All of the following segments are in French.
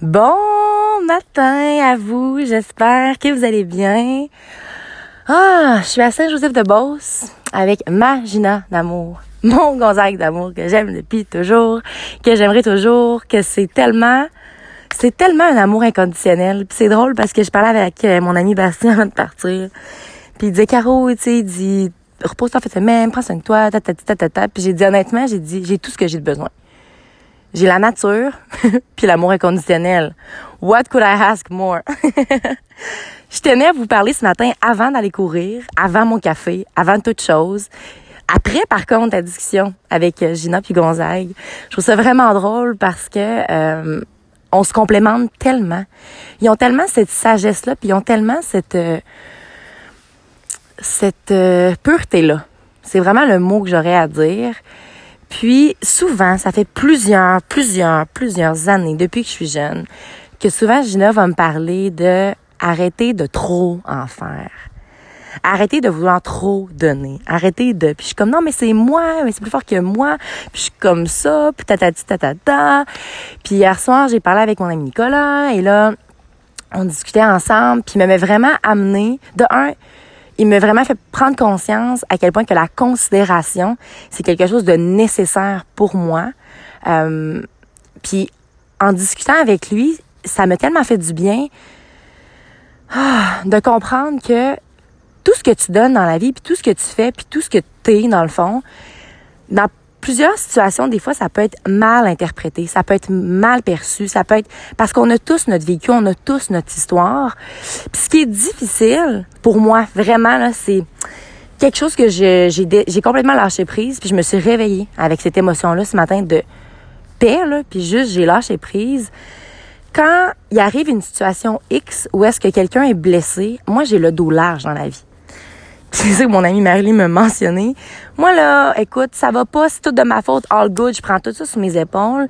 Bon matin à vous, j'espère que vous allez bien. Ah, je suis à Saint-Joseph-de-Beauce avec ma Gina d'amour, mon Gonzague d'amour que j'aime depuis toujours, que j'aimerais toujours, que c'est tellement, c'est tellement un amour inconditionnel. Puis c'est drôle parce que je parlais avec euh, mon ami Bastien avant de partir. Puis il disait, Caro, tu sais, il dit, repose-toi fait semaine, prends soin de toi, ta, ta, ta, ta, ta. Puis j'ai dit honnêtement, j'ai dit, j'ai tout ce que j'ai besoin. J'ai la nature, puis l'amour inconditionnel. What could I ask more? je tenais à vous parler ce matin avant d'aller courir, avant mon café, avant toute chose. Après, par contre, la discussion avec euh, Gina puis Gonzague, je trouve ça vraiment drôle parce que euh, on se complémente tellement. Ils ont tellement cette sagesse-là, puis ils ont tellement cette euh, cette pureté-là. C'est vraiment le mot que j'aurais à dire. Puis souvent, ça fait plusieurs, plusieurs, plusieurs années depuis que je suis jeune, que souvent Gina va me parler de arrêter de trop en faire. Arrêter de vouloir trop donner. Arrêter de... Puis je suis comme, non, mais c'est moi, mais c'est plus fort que moi. Puis je suis comme ça, puis tatati tatata. Puis hier soir, j'ai parlé avec mon ami Nicolas, et là, on discutait ensemble, puis il m'avait vraiment amené, de un, il m'a vraiment fait prendre conscience à quel point que la considération, c'est quelque chose de nécessaire pour moi. Euh, puis en discutant avec lui, ça m'a tellement fait du bien ah, de comprendre que tout ce que tu donnes dans la vie, puis tout ce que tu fais, puis tout ce que tu es dans le fond, dans plusieurs situations, des fois, ça peut être mal interprété, ça peut être mal perçu, ça peut être parce qu'on a tous notre vécu, on a tous notre histoire. Puis ce qui est difficile pour moi, vraiment, là, c'est quelque chose que j'ai, complètement lâché prise, puis je me suis réveillée avec cette émotion-là ce matin de paix, là, puis juste j'ai lâché prise. Quand il arrive une situation X où est-ce que quelqu'un est blessé, moi j'ai le dos large dans la vie. C'est ça que mon ami Marilyn m'a mentionné. Moi, là, écoute, ça va pas, c'est tout de ma faute, all good, je prends tout ça sur mes épaules.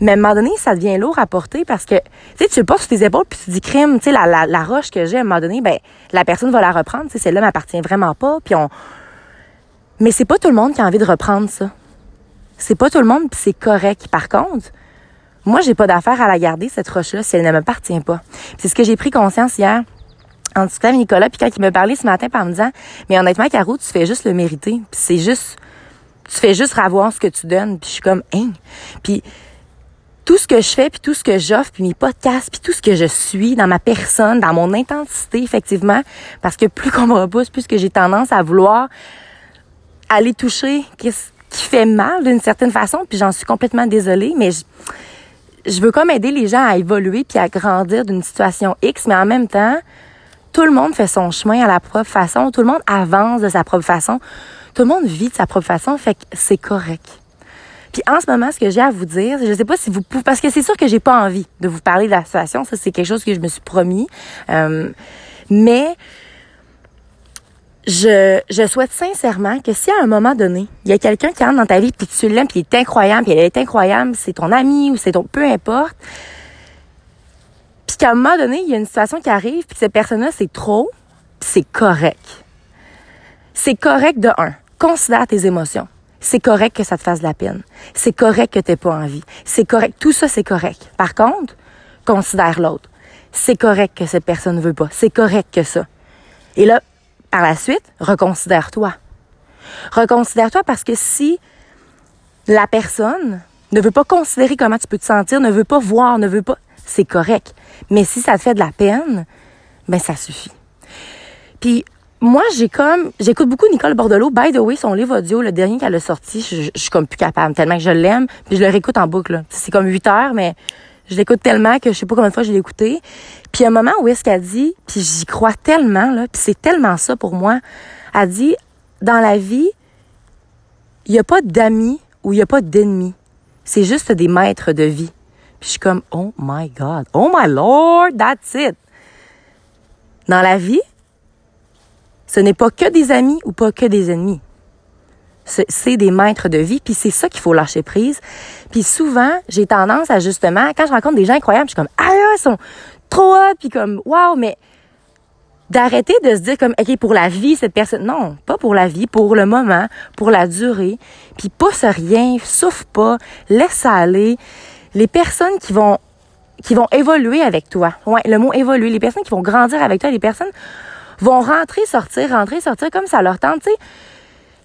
Mais à un moment donné, ça devient lourd à porter parce que, tu sais, tu le portes sur tes épaules puis tu dis crime, tu sais, la, la, la, roche que j'ai, à un moment donné, ben, la personne va la reprendre, tu sais, celle-là m'appartient vraiment pas, puis on... Mais c'est pas tout le monde qui a envie de reprendre ça. C'est pas tout le monde, puis c'est correct. Par contre, moi, j'ai pas d'affaire à la garder, cette roche-là, si elle ne m'appartient pas. C'est ce que j'ai pris conscience hier en discutant avec Nicolas, puis quand il me parlait ce matin, par me disant, mais honnêtement, Caro, tu fais juste le mériter. Puis c'est juste, tu fais juste ravoir ce que tu donnes. Puis je suis comme, hein? Puis tout ce que je fais, puis tout ce que j'offre, puis mes podcasts, puis tout ce que je suis dans ma personne, dans mon intensité, effectivement, parce que plus qu'on me repousse, plus que j'ai tendance à vouloir aller toucher ce qui fait mal d'une certaine façon, puis j'en suis complètement désolée, mais je, je veux comme aider les gens à évoluer puis à grandir d'une situation X, mais en même temps, tout le monde fait son chemin à la propre façon. Tout le monde avance de sa propre façon. Tout le monde vit de sa propre façon. Fait que c'est correct. Puis en ce moment, ce que j'ai à vous dire, je sais pas si vous pouvez, parce que c'est sûr que j'ai pas envie de vous parler de la situation. Ça, c'est quelque chose que je me suis promis. Euh, mais je, je souhaite sincèrement que si à un moment donné, il y a quelqu'un qui entre dans ta vie, puis tu l'aimes, puis il est incroyable, puis elle est incroyable, c'est ton ami ou c'est ton... Peu importe, puis qu'à un moment donné, il y a une situation qui arrive, puis cette personne-là, c'est trop, c'est correct. C'est correct de un. Considère tes émotions. C'est correct que ça te fasse de la peine. C'est correct que t'aies pas envie. C'est correct. Tout ça, c'est correct. Par contre, considère l'autre. C'est correct que cette personne ne veut pas. C'est correct que ça. Et là, par la suite, reconsidère-toi. Reconsidère-toi parce que si la personne ne veut pas considérer comment tu peux te sentir, ne veut pas voir, ne veut pas, c'est correct. Mais si ça te fait de la peine, ben ça suffit. Puis moi, j'ai comme j'écoute beaucoup Nicole Bordelot. By the way, son livre audio, le dernier qu'elle a sorti, je, suis comme plus capable tellement que je l'aime. Puis je le réécoute en boucle. C'est comme 8 heures, mais je l'écoute tellement que je sais pas combien de fois je l'ai écouté. Puis un moment où est-ce qu'elle dit, puis j'y crois tellement là, puis c'est tellement ça pour moi. Elle dit dans la vie, il y a pas d'amis ou il y a pas d'ennemis. C'est juste des maîtres de vie je suis comme, oh my God, oh my Lord, that's it. Dans la vie, ce n'est pas que des amis ou pas que des ennemis. C'est des maîtres de vie, puis c'est ça qu'il faut lâcher prise. Puis souvent, j'ai tendance à justement, quand je rencontre des gens incroyables, je suis comme, ah ils sont trop hot, puis comme, wow, mais d'arrêter de se dire comme, OK, pour la vie, cette personne, non, pas pour la vie, pour le moment, pour la durée, puis pousse rien, souffre pas, laisse ça aller les personnes qui vont qui vont évoluer avec toi. Ouais, le mot évoluer. Les personnes qui vont grandir avec toi, les personnes vont rentrer, sortir, rentrer, sortir comme ça leur tente. Tu sais,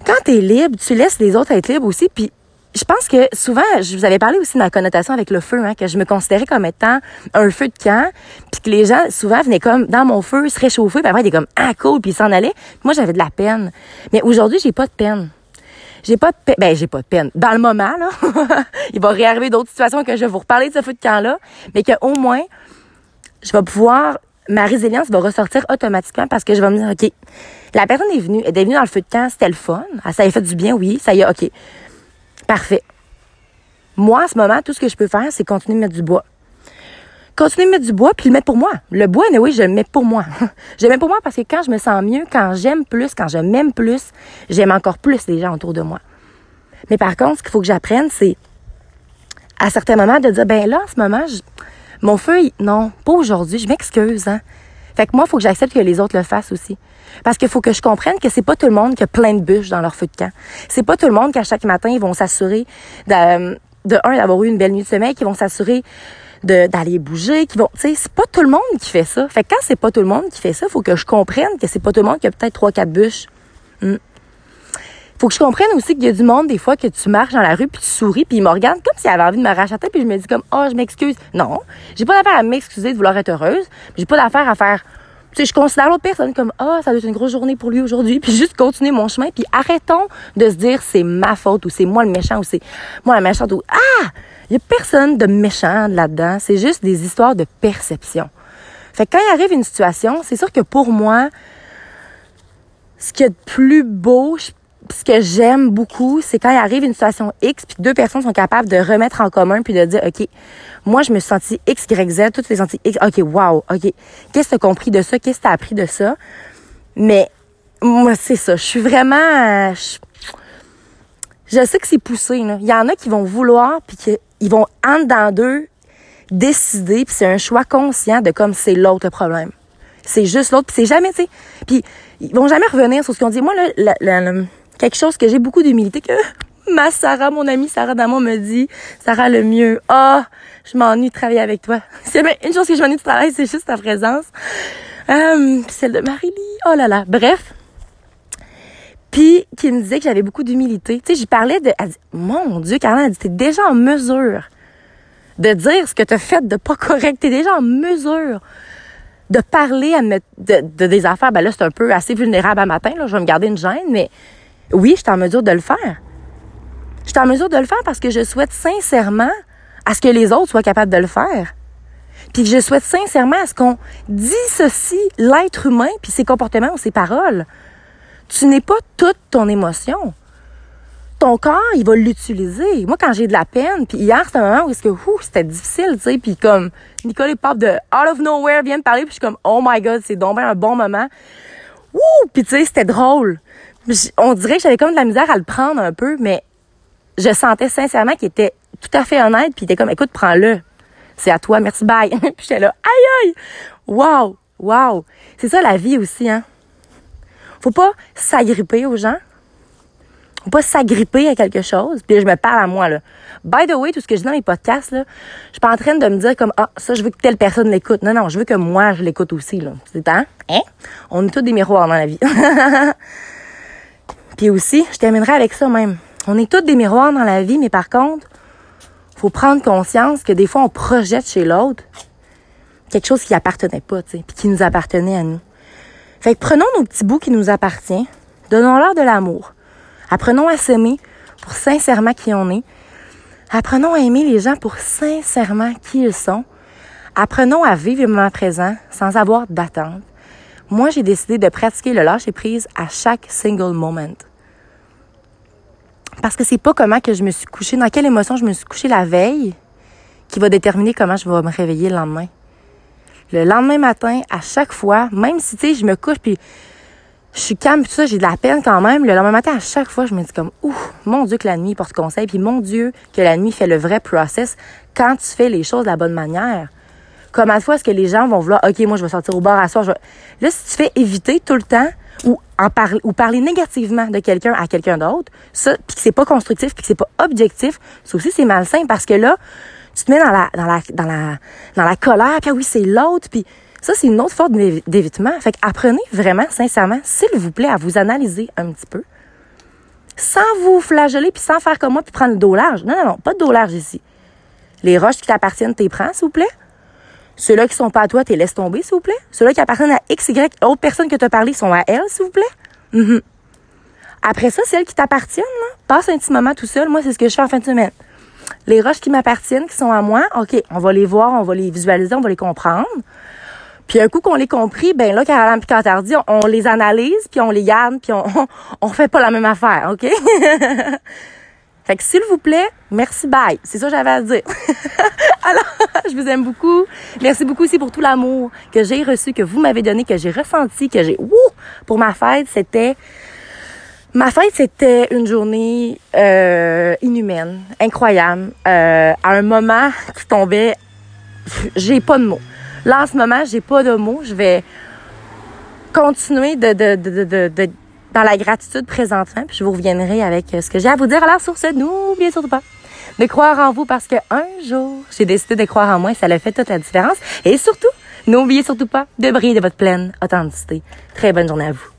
quand t'es libre, tu laisses les autres être libres aussi. Puis je pense que souvent, je vous avais parlé aussi de la connotation avec le feu, hein, que je me considérais comme étant un feu de camp, puis que les gens souvent venaient comme dans mon feu, se réchauffer, puis après ils étaient comme ah cool, puis ils s'en allaient. moi j'avais de la peine. Mais aujourd'hui, j'ai pas de peine. J'ai pas de peine. Ben, j'ai pas de peine. Dans le moment, là, il va réarriver d'autres situations que je vais vous reparler de ce feu de camp-là, mais qu'au moins, je vais pouvoir, ma résilience va ressortir automatiquement parce que je vais me dire, OK, la personne est venue, elle est venue dans le feu de camp, c'était le fun, ah, ça a fait du bien, oui, ça y est, OK. Parfait. Moi, à ce moment, tout ce que je peux faire, c'est continuer de mettre du bois. Continuer de mettre du bois, puis le mettre pour moi. Le bois, oui, je le mets pour moi. je le mets pour moi parce que quand je me sens mieux, quand j'aime plus, quand je m'aime plus, j'aime encore plus les gens autour de moi. Mais par contre, ce qu'il faut que j'apprenne, c'est à certains moments de dire, ben là, en ce moment, mon feu, non, pas aujourd'hui, je m'excuse, hein. Fait que moi, il faut que j'accepte que les autres le fassent aussi. Parce qu'il faut que je comprenne que c'est pas tout le monde qui a plein de bûches dans leur feu de camp. C'est pas tout le monde qu'à chaque matin, ils vont s'assurer de, de un, d'avoir eu une belle nuit de sommeil, qui vont s'assurer d'aller bouger, qui vont, tu sais, c'est pas tout le monde qui fait ça. Fait que quand c'est pas tout le monde qui fait ça, faut que je comprenne que c'est pas tout le monde qui a peut-être trois, quatre bûches. Hmm. Faut que je comprenne aussi qu'il y a du monde, des fois, que tu marches dans la rue, puis tu souris, puis ils me regardent comme s'ils avaient envie de me racheter, puis je me dis comme, oh, je m'excuse. Non, j'ai pas d'affaire à m'excuser de vouloir être heureuse, j'ai pas d'affaire à faire tu sais, je considère l'autre personne comme ah ça doit être une grosse journée pour lui aujourd'hui puis juste continuer mon chemin puis arrêtons de se dire c'est ma faute ou c'est moi le méchant ou c'est moi la méchante ou ah il y a personne de méchant là-dedans c'est juste des histoires de perception fait que quand il arrive une situation c'est sûr que pour moi ce qui est de plus beau ce que j'aime beaucoup, c'est quand il arrive une situation X, puis deux personnes sont capables de remettre en commun, puis de dire, OK, moi, je me suis sentie X, Y, Z, toutes les senties X. OK, wow, OK. Qu'est-ce que tu as compris de ça? Qu'est-ce que tu as appris de ça? Mais, moi, c'est ça. Je suis vraiment... Je, sais que c'est poussé, là. Il y en a qui vont vouloir, puis qu'ils vont, en dedans d'eux, décider, puis c'est un choix conscient de comme c'est l'autre problème. C'est juste l'autre, puis c'est jamais, tu sais... Puis ils vont jamais revenir sur ce qu'on dit. Moi, là, quelque chose que j'ai beaucoup d'humilité, que ma Sarah, mon amie Sarah Damon me dit, Sarah le mieux, ah, je m'ennuie de travailler avec toi. C'est une chose que je m'ennuie de travailler, c'est juste ta présence. Euh, celle de Marie-Lie, oh là là, bref. Puis, qui me disait que j'avais beaucoup d'humilité. Tu sais, j'y parlais de, elle dit, mon Dieu, Caroline, elle dit, t'es déjà en mesure de dire ce que t'as fait de pas correct. T'es déjà en mesure de parler à de, de, des affaires. Ben là, c'est un peu assez vulnérable à matin, là. Je vais me garder une gêne, mais oui, je suis en mesure de le faire. Je en mesure de le faire parce que je souhaite sincèrement à ce que les autres soient capables de le faire. Puis que je souhaite sincèrement à ce qu'on dissocie l'être humain puis ses comportements ou ses paroles. Tu n'es pas toute ton émotion. Ton corps, il va l'utiliser. Moi, quand j'ai de la peine, puis hier, c'était un moment où c'était difficile, tu sais, puis comme, Nicole Pop de Out of Nowhere vient me parler, puis je suis comme, oh my god, c'est donc un bon moment. Wouh! Puis tu sais, c'était drôle on dirait que j'avais comme de la misère à le prendre un peu, mais je sentais sincèrement qu'il était tout à fait honnête, puis il était comme, écoute, prends-le. C'est à toi, merci, bye. puis j'étais là, aïe, aïe! Wow! Wow! C'est ça la vie aussi, hein? Faut pas s'agripper aux gens. Faut pas s'agripper à quelque chose. Puis je me parle à moi, là. By the way, tout ce que je dis dans mes podcasts, là, je suis pas en train de me dire comme, ah, ça, je veux que telle personne l'écoute. Non, non, je veux que moi, je l'écoute aussi, là. C'est hein? Hein? On est tous des miroirs dans la vie. Puis aussi, je terminerai avec ça même. On est tous des miroirs dans la vie, mais par contre, faut prendre conscience que des fois, on projette chez l'autre quelque chose qui appartenait pas, tu sais, puis qui nous appartenait à nous. Fait que prenons nos petits bouts qui nous appartiennent, donnons-leur de l'amour. Apprenons à s'aimer pour sincèrement qui on est. Apprenons à aimer les gens pour sincèrement qui ils sont. Apprenons à vivre le moment présent sans avoir d'attente. Moi, j'ai décidé de pratiquer le lâcher prise à chaque single moment. Parce que c'est pas comment que je me suis couchée, dans quelle émotion je me suis couchée la veille qui va déterminer comment je vais me réveiller le lendemain. Le lendemain matin, à chaque fois, même si, tu sais, je me couche puis je suis calme tout ça, j'ai de la peine quand même. Le lendemain matin, à chaque fois, je me dis comme, ouf, mon Dieu que la nuit porte conseil, puis mon Dieu que la nuit fait le vrai process quand tu fais les choses de la bonne manière. Comme à fois, est-ce que les gens vont vouloir, OK, moi, je vais sortir au bar à soir. Là, si tu fais éviter tout le temps ou en parler ou parler négativement de quelqu'un à quelqu'un d'autre, ça, puis que c'est pas constructif, puis que c'est pas objectif, ça aussi c'est malsain parce que là, tu te mets dans la, dans la, dans la, dans la colère, puis ah oui, c'est l'autre, puis ça, c'est une autre forme d'évitement. Fait apprenez vraiment, sincèrement, s'il vous plaît, à vous analyser un petit peu, sans vous flageller, puis sans faire comme moi, puis prendre le dos large. Non, non, non, pas de dos large ici. Les roches qui t'appartiennent, t'es prends, s'il vous plaît. Ceux-là qui sont pas à toi, t'es laisse tomber, s'il vous plaît. Ceux-là qui appartiennent à X, Y, autres personnes que tu as parlé sont à elle, s'il vous plaît. Mm-hmm. Après ça, celles qui t'appartiennent, passe un petit moment tout seul. Moi, c'est ce que je fais en fin de semaine. Les roches qui m'appartiennent, qui sont à moi, OK, on va les voir, on va les visualiser, on va les comprendre. Puis un coup qu'on les compris, ben là, Caroline puis on, on les analyse, puis on les garde, puis on, on, fait pas la même affaire, OK? fait que s'il vous plaît, merci, bye. C'est ça que j'avais à dire. Alors, je vous aime beaucoup. Merci beaucoup aussi pour tout l'amour que j'ai reçu, que vous m'avez donné, que j'ai ressenti, que j'ai... Wouh! Pour ma fête, c'était... Ma fête, c'était une journée euh, inhumaine, incroyable, euh, à un moment qui tombait... J'ai pas de mots. Là, en ce moment, j'ai pas de mots. Je vais continuer de, de, de, de, dans la gratitude présentement, puis je vous reviendrai avec ce que j'ai à vous dire. Alors, sur ce, n'oubliez surtout pas de croire en vous parce que un jour, j'ai décidé de croire en moi et ça a fait toute la différence. Et surtout, n'oubliez surtout pas de briller de votre pleine authenticité. Très bonne journée à vous.